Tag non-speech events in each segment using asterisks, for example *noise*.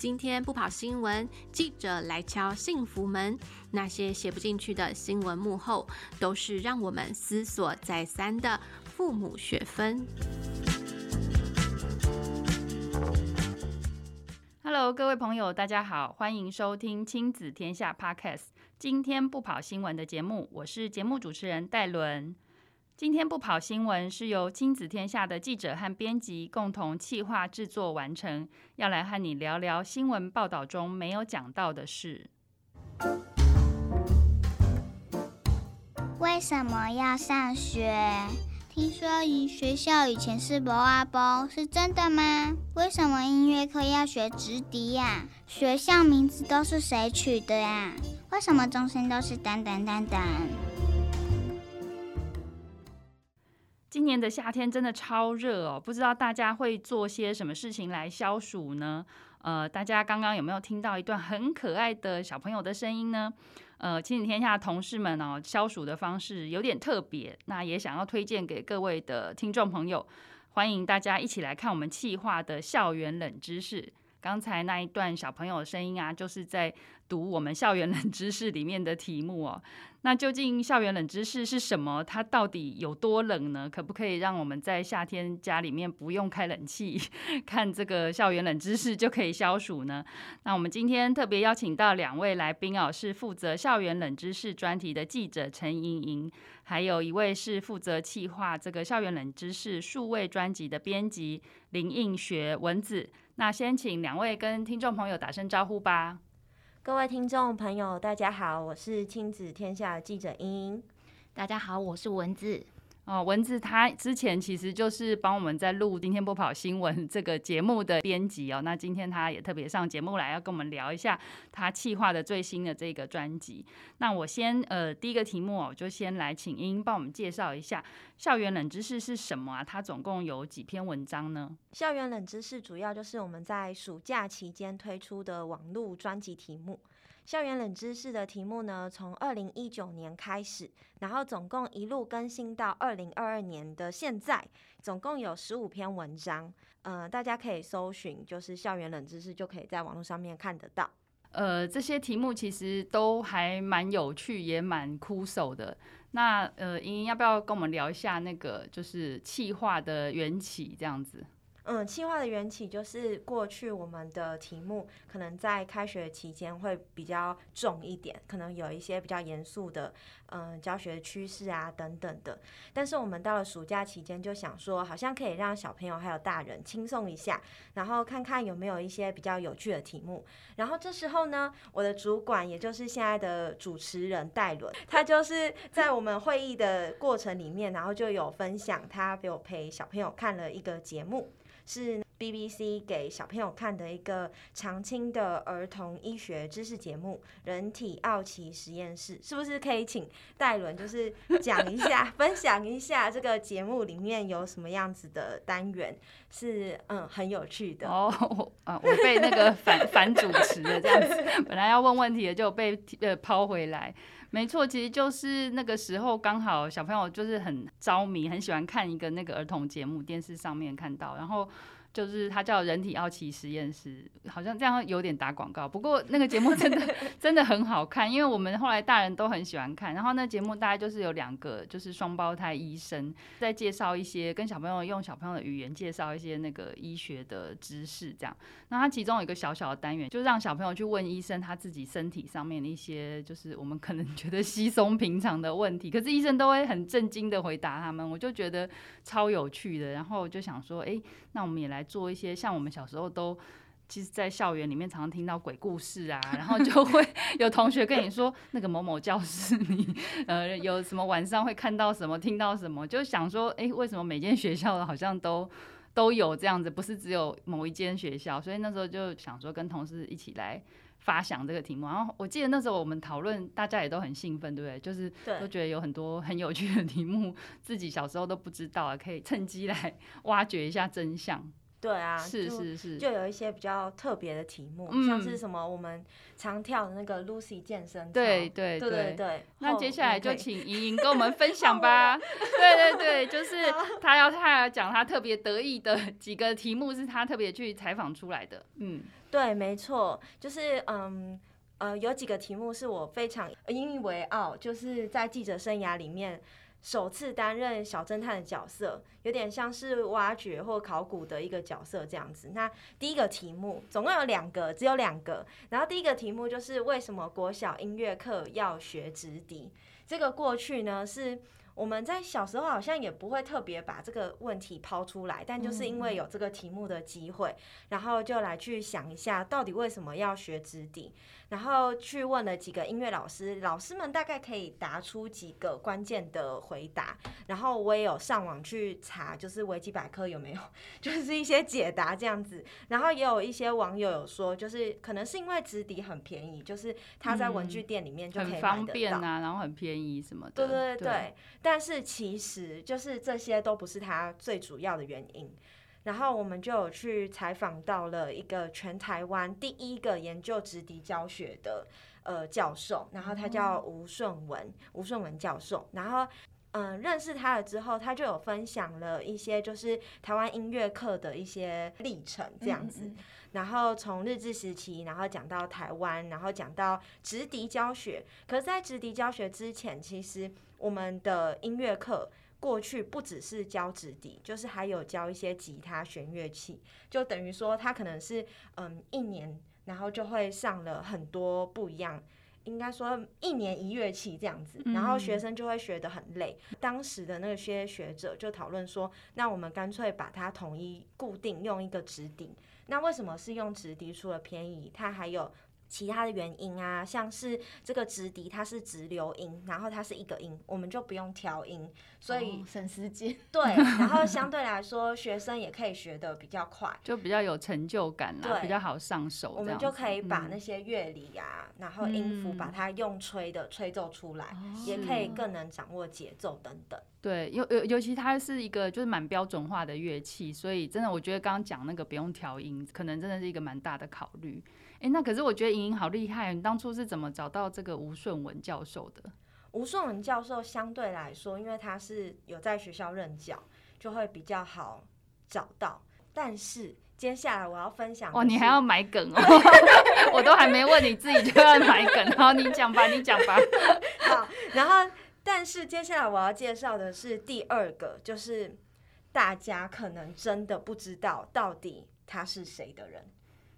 今天不跑新闻，记者来敲幸福门。那些写不进去的新闻幕后，都是让我们思索再三的父母学分。Hello，各位朋友，大家好，欢迎收听亲子天下 Podcast。今天不跑新闻的节目，我是节目主持人戴伦。今天不跑新闻是由亲子天下的记者和编辑共同企划制作完成，要来和你聊聊新闻报道中没有讲到的事。为什么要上学？听说以学校以前是博阿包，是真的吗？为什么音乐课要学直笛呀？学校名字都是谁取的呀？为什么钟声都是噔噔噔噔？今年的夏天真的超热哦，不知道大家会做些什么事情来消暑呢？呃，大家刚刚有没有听到一段很可爱的小朋友的声音呢？呃，亲子天下同事们哦，消暑的方式有点特别，那也想要推荐给各位的听众朋友，欢迎大家一起来看我们企划的校园冷知识。刚才那一段小朋友的声音啊，就是在读我们校园冷知识里面的题目哦。那究竟校园冷知识是什么？它到底有多冷呢？可不可以让我们在夏天家里面不用开冷气，看这个校园冷知识就可以消暑呢？那我们今天特别邀请到两位来宾哦，是负责校园冷知识专题的记者陈莹莹，还有一位是负责企划这个校园冷知识数位专辑的编辑林映学文子。那先请两位跟听众朋友打声招呼吧。各位听众朋友，大家好，我是亲子天下的记者英英。大家好，我是文字。哦，文字他之前其实就是帮我们在录《今天不跑新闻》这个节目的编辑哦。那今天他也特别上节目来，要跟我们聊一下他企划的最新的这个专辑。那我先呃第一个题目哦，就先来请英英帮我们介绍一下校园冷知识是什么啊？它总共有几篇文章呢？校园冷知识主要就是我们在暑假期间推出的网络专辑题目。校园冷知识的题目呢，从二零一九年开始，然后总共一路更新到二零二二年的现在，总共有十五篇文章。呃，大家可以搜寻，就是校园冷知识，就可以在网络上面看得到。呃，这些题目其实都还蛮有趣，也蛮酷手的。那呃，莹莹要不要跟我们聊一下那个就是气化的缘起这样子？嗯，企划的缘起就是过去我们的题目可能在开学期间会比较重一点，可能有一些比较严肃的嗯教学趋势啊等等的。但是我们到了暑假期间就想说，好像可以让小朋友还有大人轻松一下，然后看看有没有一些比较有趣的题目。然后这时候呢，我的主管也就是现在的主持人戴伦，他就是在我们会议的过程里面，然后就有分享他给我陪小朋友看了一个节目。是 BBC 给小朋友看的一个常青的儿童医学知识节目《人体奥奇实验室》，是不是可以请戴伦就是讲一下、分享一下这个节目里面有什么样子的单元？是嗯，很有趣的哦。*laughs* 啊，我被那个反反主持的这样子，本来要问问题的就被呃抛回来。没错，其实就是那个时候刚好小朋友就是很着迷，很喜欢看一个那个儿童节目，电视上面看到，然后。就是它叫人体奥奇实验室，好像这样有点打广告。不过那个节目真的 *laughs* 真的很好看，因为我们后来大人都很喜欢看。然后那节目大概就是有两个，就是双胞胎医生在介绍一些跟小朋友用小朋友的语言介绍一些那个医学的知识，这样。那它其中有一个小小的单元，就让小朋友去问医生他自己身体上面的一些，就是我们可能觉得稀松平常的问题，可是医生都会很震惊的回答他们。我就觉得超有趣的，然后我就想说，哎，那我们也来。做一些像我们小时候都，其实，在校园里面常常听到鬼故事啊，然后就会 *laughs* 有同学跟你说，那个某某教室里，呃，有什么晚上会看到什么，听到什么，就想说，哎，为什么每间学校好像都都有这样子，不是只有某一间学校？所以那时候就想说，跟同事一起来发想这个题目。然后我记得那时候我们讨论，大家也都很兴奋，对不对？就是都觉得有很多很有趣的题目，自己小时候都不知道啊，可以趁机来挖掘一下真相。对啊，是是是，就有一些比较特别的题目，嗯、像是什么我们常跳的那个 Lucy 健身操，对对对对对。那接下来就请 *laughs* 莹莹跟我们分享吧。对对对，就是她要她要讲她特别得意的几个题目，是她特别去采访出来的。嗯，对，没错，就是嗯呃，有几个题目是我非常引以为傲，就是在记者生涯里面。首次担任小侦探的角色，有点像是挖掘或考古的一个角色这样子。那第一个题目总共有两个，只有两个。然后第一个题目就是为什么国小音乐课要学直笛？这个过去呢是。我们在小时候好像也不会特别把这个问题抛出来，但就是因为有这个题目的机会，然后就来去想一下，到底为什么要学指笛，然后去问了几个音乐老师，老师们大概可以答出几个关键的回答，然后我也有上网去查，就是维基百科有没有，*laughs* 就是一些解答这样子，然后也有一些网友有说，就是可能是因为直笛很便宜，就是他在文具店里面就可以方便啊，然后很便宜什么的，对对对。对。但是其实就是这些都不是他最主要的原因。然后我们就有去采访到了一个全台湾第一个研究直笛教学的呃教授，然后他叫吴顺文，吴顺文教授。然后嗯，认识他了之后，他就有分享了一些就是台湾音乐课的一些历程这样子。然后从日治时期，然后讲到台湾，然后讲到直笛教学。可是，在直笛教学之前，其实我们的音乐课过去不只是教直笛，就是还有教一些吉他弦乐器，就等于说他可能是嗯一年，然后就会上了很多不一样，应该说一年一乐器这样子，然后学生就会学得很累。当时的那些学者就讨论说，那我们干脆把它统一固定用一个直笛。那为什么是用直笛？除了便宜，它还有其他的原因啊，像是这个直笛它是直流音，然后它是一个音，我们就不用调音，所以、哦、省时间。对，然后相对来说，学生也可以学的比较快，就比较有成就感啦，比较好上手。我们就可以把那些乐理啊，嗯、然后音符把它用吹的吹奏出来，嗯、也可以更能掌握节奏等等。对，尤尤尤其它是一个就是蛮标准化的乐器，所以真的我觉得刚刚讲那个不用调音，可能真的是一个蛮大的考虑。哎，那可是我觉得莹莹好厉害，你当初是怎么找到这个吴顺文教授的？吴顺文教授相对来说，因为他是有在学校任教，就会比较好找到。但是接下来我要分享哦，你还要买梗哦，*laughs* 我都还没问你自己就要买梗，然后，你讲吧，你讲吧。*laughs* 好，然后。但是接下来我要介绍的是第二个，就是大家可能真的不知道到底他是谁的人。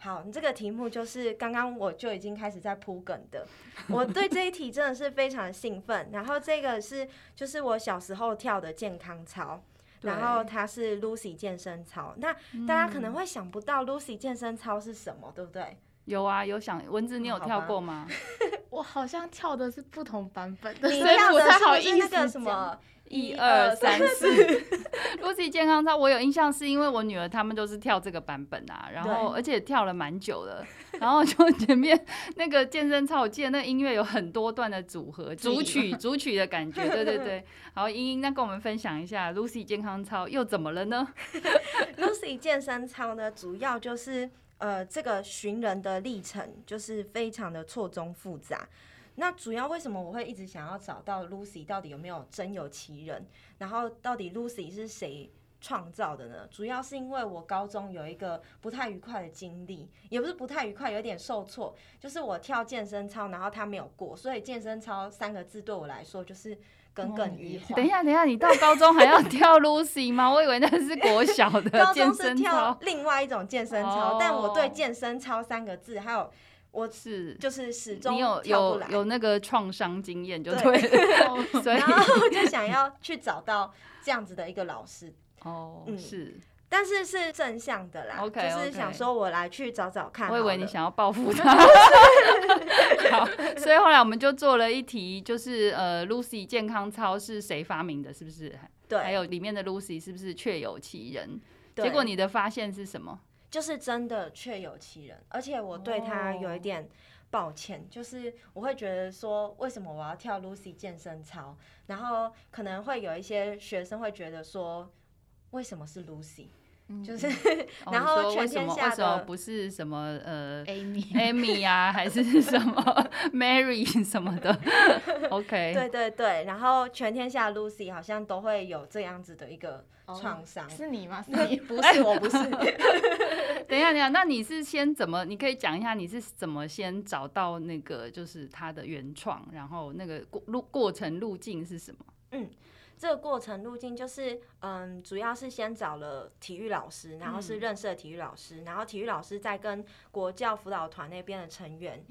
好，你这个题目就是刚刚我就已经开始在铺梗的，我对这一题真的是非常兴奋。然后这个是就是我小时候跳的健康操，然后它是 Lucy 健身操。那大家可能会想不到 Lucy 健身操是什么，对不对？有啊，有想文字，你有跳过吗？*laughs* 我好像跳的是不同版本的，你跳的是不是那个什么一二三四？Lucy *laughs* 健康操，我有印象，是因为我女儿他们都是跳这个版本啊，然后而且跳了蛮久了，然后就 *laughs* 前面那个健身操，我记得那音乐有很多段的组合，组曲 *laughs* 组曲的感觉，对对对。好，英英，那跟我们分享一下 Lucy 健康操又怎么了呢？Lucy 健身操呢，主要就是。呃，这个寻人的历程就是非常的错综复杂。那主要为什么我会一直想要找到 Lucy 到底有没有真有其人？然后到底 Lucy 是谁创造的呢？主要是因为我高中有一个不太愉快的经历，也不是不太愉快，有点受挫。就是我跳健身操，然后他没有过，所以健身操三个字对我来说就是。耿耿于怀。等一下，等一下，你到高中还要跳 Lucy 吗？我以为那是国小的健身操。高中是跳另外一种健身操，但我对健身操三个字，还有我是就是始终你有有有那个创伤经验就对了，*laughs* 所以然后我就想要去找到这样子的一个老师。哦，嗯，是。但是是正向的啦，okay, okay. 就是想说我来去找找看。我以为你想要报复 *laughs* 他。好，所以后来我们就做了一题，就是呃，Lucy 健康操是谁发明的？是不是？对。还有里面的 Lucy 是不是确有其人？对。结果你的发现是什么？就是真的确有其人，而且我对他有一点抱歉，oh. 就是我会觉得说，为什么我要跳 Lucy 健身操？然后可能会有一些学生会觉得说，为什么是 Lucy？就是、哦、*laughs* 然后全为什么天下为什么的不是什么呃 Amy *laughs* Amy 啊，还是 *laughs* 什么 Mary 什么的？OK，对对对，然后全天下 Lucy 好像都会有这样子的一个创伤。是你吗？*laughs* 是你？不是，我不是。等一下，等一下，那你是先怎么？你可以讲一下你是怎么先找到那个就是他的原创，然后那个过路过程路径是什么？嗯。这个过程路径就是，嗯，主要是先找了体育老师，然后是认识的体育老师，然后体育老师再跟国教辅导团那边的成员。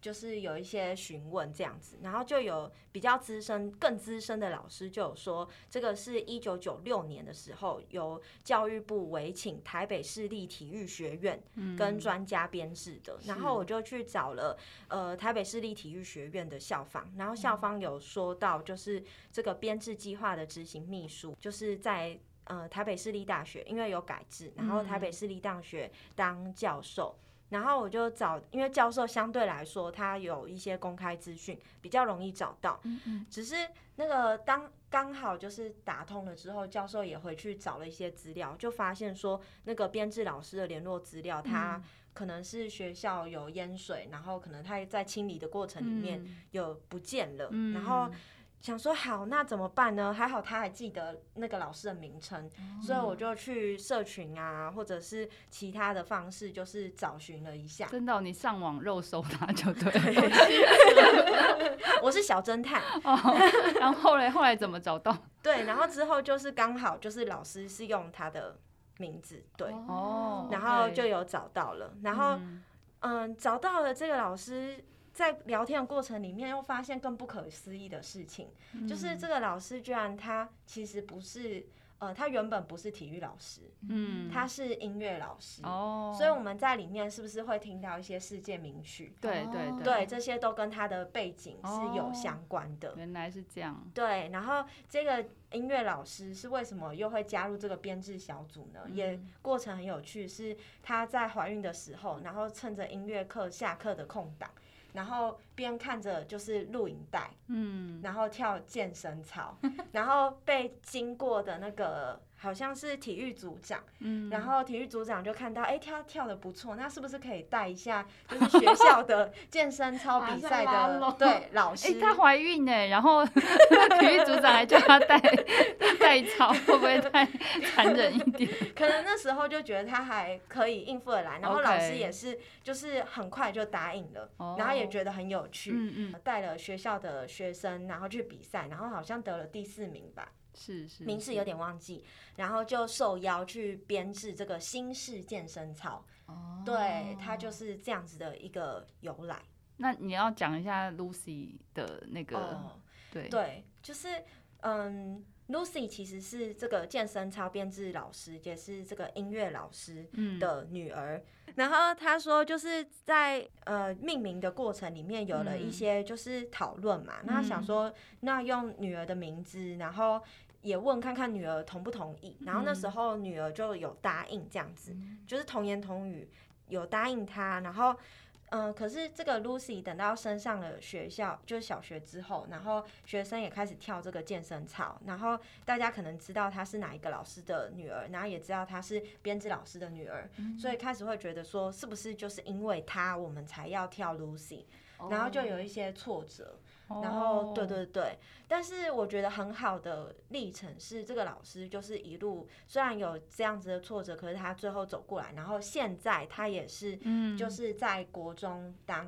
就是有一些询问这样子，然后就有比较资深、更资深的老师就有说，这个是一九九六年的时候由教育部委请台北市立体育学院跟专家编制的，然后我就去找了呃台北市立体育学院的校方，然后校方有说到，就是这个编制计划的执行秘书就是在呃台北市立大学，因为有改制，然后台北市立大学当教授。然后我就找，因为教授相对来说他有一些公开资讯，比较容易找到。只是那个当刚好就是打通了之后，教授也回去找了一些资料，就发现说那个编制老师的联络资料，他可能是学校有淹水，然后可能他在清理的过程里面有不见了，然后。想说好，那怎么办呢？还好他还记得那个老师的名称，嗯、所以我就去社群啊，或者是其他的方式，就是找寻了一下。真的、哦，你上网肉搜他就对。*laughs* 我是小侦探。哦，然后后来后来怎么找到？*laughs* 对，然后之后就是刚好就是老师是用他的名字，对，哦，然后就有找到了，然后嗯，嗯，找到了这个老师。在聊天的过程里面，又发现更不可思议的事情，嗯、就是这个老师居然他其实不是，呃，他原本不是体育老师，嗯，他是音乐老师，哦，所以我们在里面是不是会听到一些世界名曲？对对对，对，这些都跟他的背景是有相关的。哦、原来是这样。对，然后这个音乐老师是为什么又会加入这个编制小组呢？嗯、也过程很有趣，是他在怀孕的时候，然后趁着音乐课下课的空档。然后边看着就是录影带，嗯，然后跳健身操，*laughs* 然后被经过的那个。好像是体育组长，嗯，然后体育组长就看到，哎、欸，跳跳的不错，那是不是可以带一下，就是学校的健身操比赛的对老师？哎、欸，她怀孕呢，然后 *laughs* 体育组长还叫她带带操，会不会太残忍一点？*laughs* 可能那时候就觉得她还可以应付得来，然后老师也是，就是很快就答应了，Okay. 然后也觉得很有趣，嗯嗯，带了学校的学生，然后去比赛，然后好像得了第四名吧。是是，名字有点忘记，然后就受邀去编制这个新式健身操，哦，对，它就是这样子的一个由来。那你要讲一下 Lucy 的那个，哦、对对，就是嗯，Lucy 其实是这个健身操编制老师，也是这个音乐老师的女儿。嗯、然后他说，就是在呃命名的过程里面有了一些就是讨论嘛，那、想说，那用女儿的名字，然后。也问看看女儿同不同意，然后那时候女儿就有答应这样子，嗯、就是童言童语有答应他，然后嗯、呃，可是这个 Lucy 等到升上了学校，就是小学之后，然后学生也开始跳这个健身操，然后大家可能知道她是哪一个老师的女儿，然后也知道她是编制老师的女儿，嗯、所以开始会觉得说，是不是就是因为她我们才要跳 Lucy，然后就有一些挫折。然后，对对对，但是我觉得很好的历程是这个老师就是一路虽然有这样子的挫折，可是他最后走过来，然后现在他也是，就是在国中当。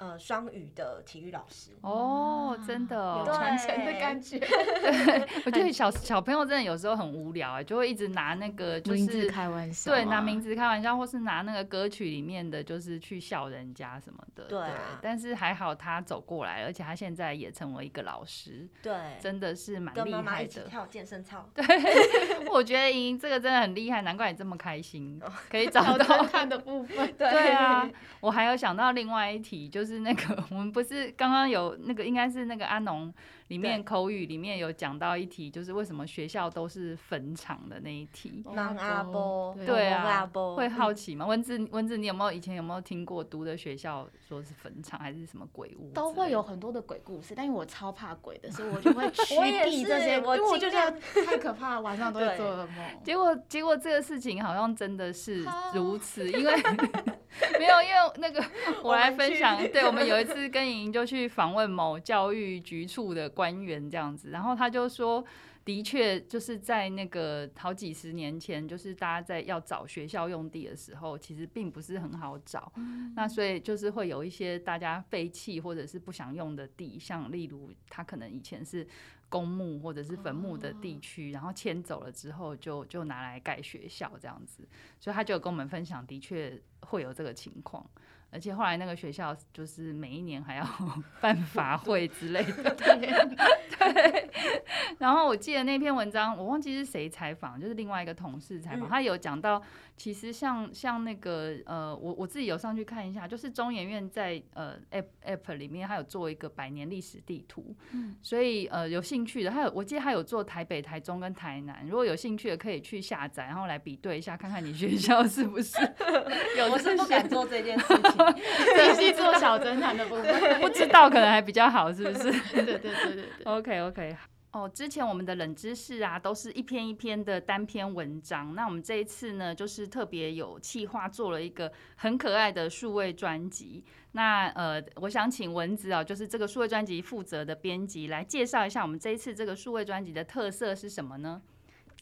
呃，双语的体育老师哦，真的有传承的感觉。对，*laughs* 我觉得小小朋友真的有时候很无聊啊，就会一直拿那个就是名字开玩笑，对，拿名字开玩笑，或是拿那个歌曲里面的就是去笑人家什么的。对，但是还好他走过来，而且他现在也成为一个老师。对，真的是蛮厉害的。跟妈妈一起跳健身操。对，*laughs* 我觉得莹莹这个真的很厉害，难怪你这么开心，可以找到看的部分。*laughs* 对啊，我还有想到另外一题就是。是那个，*laughs* 我们不是刚刚有那个，应该是那个阿农里面口语里面有讲到一题，就是为什么学校都是坟场的那一题。芒阿波，对啊，阿波会好奇吗？文字文字，你有没有以前有没有听过读的学校说是坟场还是什么鬼屋？都会有很多的鬼故事，但因为我超怕鬼的，所以我就会 *laughs* 趋避这些。我因为我就觉得太可怕了，晚上都会 *laughs* 做噩梦。结果结果这个事情好像真的是如此，因为没有因为那个我来分享，对，我们有一次 *laughs* 跟莹莹就去访问某教育局处的官员这样子，然后他就说。的确，就是在那个好几十年前，就是大家在要找学校用地的时候，其实并不是很好找。嗯、那所以就是会有一些大家废弃或者是不想用的地，像例如他可能以前是公墓或者是坟墓的地区，然后迁走了之后就就拿来盖学校这样子。所以他就跟我们分享，的确会有这个情况。而且后来那个学校就是每一年还要 *laughs* 办法会之类的，*laughs* 对。*laughs* 然后我记得那篇文章，我忘记是谁采访，就是另外一个同事采访，他有讲到，其实像像那个呃，我我自己有上去看一下，就是中研院在呃 App App 里面，他有做一个百年历史地图，嗯所以呃有兴趣的，他有我记得他有做台北、台中跟台南，如果有兴趣的可以去下载，然后来比对一下，看看你学校是不是 *laughs* 有。我是不敢做这件事情。*laughs* 仔细做小侦探的部分，不知道可能还比较好，是不是？对对对对对。OK OK。哦，之前我们的冷知识啊，都是一篇一篇的单篇文章。那我们这一次呢，就是特别有企划做了一个很可爱的数位专辑。那呃，我想请文子啊，就是这个数位专辑负责的编辑来介绍一下我们这一次这个数位专辑的特色是什么呢？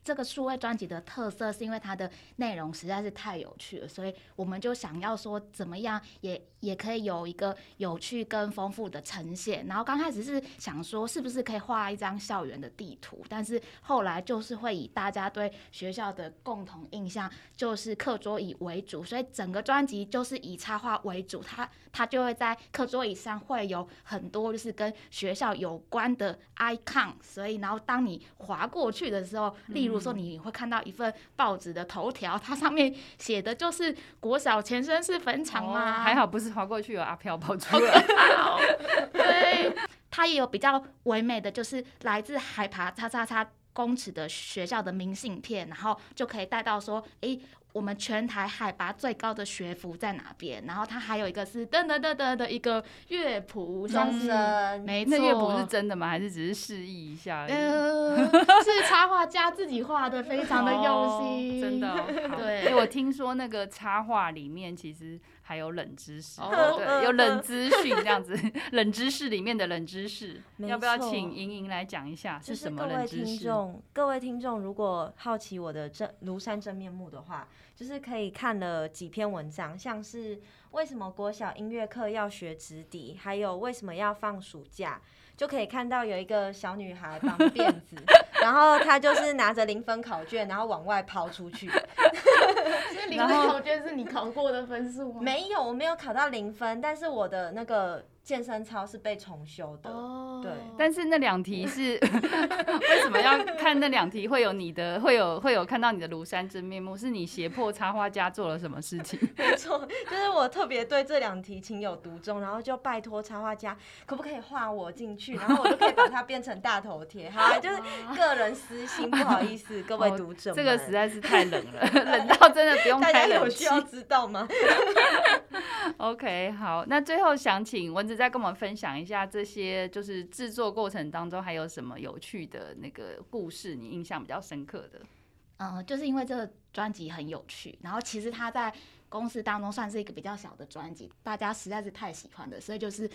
这个数位专辑的特色是因为它的内容实在是太有趣了，所以我们就想要说怎么样也也可以有一个有趣跟丰富的呈现。然后刚开始是想说是不是可以画一张校园的地图，但是后来就是会以大家对学校的共同印象就是课桌椅为主，所以整个专辑就是以插画为主。它它就会在课桌椅上会有很多就是跟学校有关的 icon，所以然后当你滑过去的时候，例如。说你会看到一份报纸的头条，它 *laughs* 上面写的就是国小前身是坟场吗？还好不是滑过去有阿飘跑出来。*laughs* 对，它也有比较唯美的，就是来自海拔叉叉叉公尺的学校的明信片，然后就可以带到说，诶。我们全台海拔最高的学府在哪边？然后它还有一个是噔噔噔噔的一个乐谱，像是没错，那乐谱是真的吗？还是只是示意一下？呃，是插画家自己画的，非常的用心，哦、真的、哦。*laughs* 对，因为我听说那个插画里面其实还有冷知识，哦、对，有冷资讯这样子，*laughs* 冷知识里面的冷知识，要不要请莹莹来讲一下是什么冷知识？就是、各位听众，各位听众，如果好奇我的真庐山真面目的话。就是可以看了几篇文章，像是为什么国小音乐课要学直笛，还有为什么要放暑假，就可以看到有一个小女孩绑辫子，*laughs* 然后她就是拿着零分考卷，然后往外抛出去。*laughs* 零分考卷是你考过的分数吗？没有，我没有考到零分，但是我的那个。健身操是被重修的，oh. 对。但是那两题是 *laughs* 为什么要看那两题？会有你的，会有会有看到你的庐山真面目？是你胁迫插画家做了什么事情？*laughs* 没错，就是我特别对这两题情有独钟，然后就拜托插画家可不可以画我进去，然后我就可以把它变成大头贴。好啊，就是个人私心，不好意思，各位读者，这个实在是太冷了，*laughs* 冷到真的不用开冷气。大家有需要知道吗？OK，好，那最后想请文子。再跟我们分享一下这些，就是制作过程当中还有什么有趣的那个故事，你印象比较深刻的？嗯，就是因为这个专辑很有趣，然后其实它在公司当中算是一个比较小的专辑，大家实在是太喜欢了，所以就是。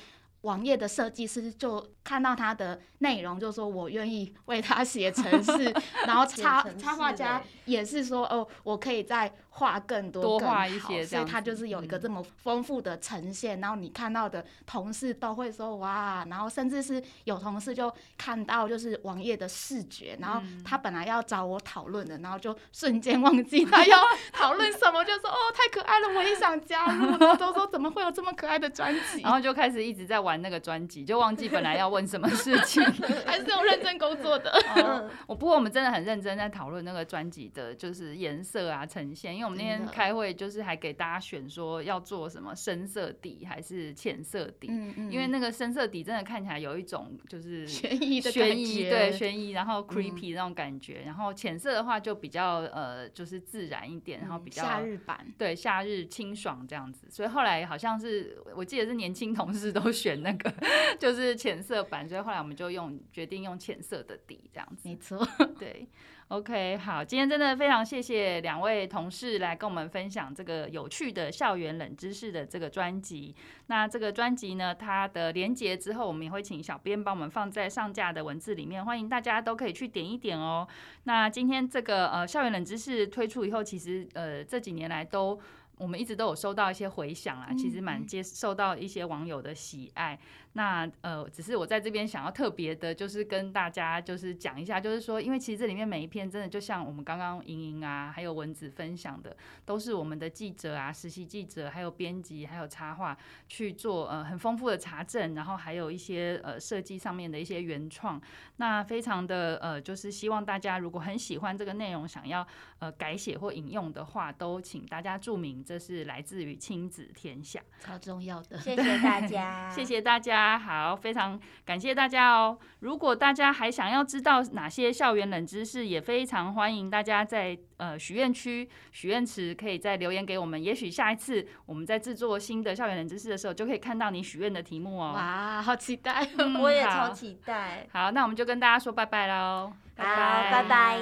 网页的设计师就看到它的内容，就说我愿意为他写程式，*laughs* 然后插插画家也是说哦，我可以再画更多，多画一些，所以他就是有一个这么丰富的呈现。然后你看到的同事都会说哇，然后甚至是有同事就看到就是网页的视觉，然后他本来要找我讨论的，然后就瞬间忘记他要 *laughs* 讨论什么，就说哦太可爱了，我也想加入。然后都说怎么会有这么可爱的专辑，然后就开始一直在玩。那个专辑，就忘记本来要问什么事情，*laughs* 还是有认真工作的。哦，*laughs* 我不过我们真的很认真在讨论那个专辑的，就是颜色啊呈现，因为我们那天开会就是还给大家选说要做什么深色底还是浅色底，嗯嗯，因为那个深色底真的看起来有一种就是 *laughs* 悬疑的悬疑，对悬疑，然后 creepy 那种感觉，嗯、然后浅色的话就比较呃就是自然一点，然后比较夏日版，对夏日清爽这样子，所以后来好像是我记得是年轻同事都选那个 *laughs* 就是浅色版，所以后来我们就用决定用浅色的底这样子，没错，对。OK，好，今天真的非常谢谢两位同事来跟我们分享这个有趣的校园冷知识的这个专辑。那这个专辑呢，它的连接之后，我们也会请小编帮我们放在上架的文字里面，欢迎大家都可以去点一点哦。那今天这个呃校园冷知识推出以后，其实呃这几年来都。我们一直都有收到一些回响啊，其实蛮接受到一些网友的喜爱。那呃，只是我在这边想要特别的，就是跟大家就是讲一下，就是说，因为其实这里面每一篇真的就像我们刚刚莹莹啊，还有文子分享的，都是我们的记者啊、实习记者，还有编辑，还有插画去做呃很丰富的查证，然后还有一些呃设计上面的一些原创。那非常的呃，就是希望大家如果很喜欢这个内容，想要呃改写或引用的话，都请大家注明。这是来自于亲子天下，超重要的。谢谢大家，*laughs* 谢谢大家，好，非常感谢大家哦。如果大家还想要知道哪些校园冷知识，也非常欢迎大家在呃许愿区、许愿池可以再留言给我们。也许下一次我们在制作新的校园冷知识的时候，就可以看到你许愿的题目哦。哇，好期待，嗯、*laughs* 我也超期待。好，那我们就跟大家说拜拜喽，拜拜，拜拜。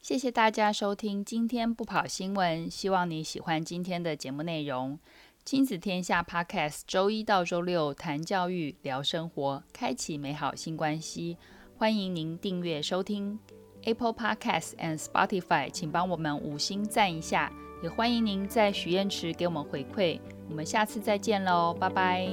谢谢大家收听今天不跑新闻，希望你喜欢今天的节目内容。亲子天下 Podcast 周一到周六谈教育、聊生活，开启美好新关系。欢迎您订阅收听 Apple Podcasts and Spotify，请帮我们五星赞一下。也欢迎您在许愿池给我们回馈。我们下次再见喽，拜拜。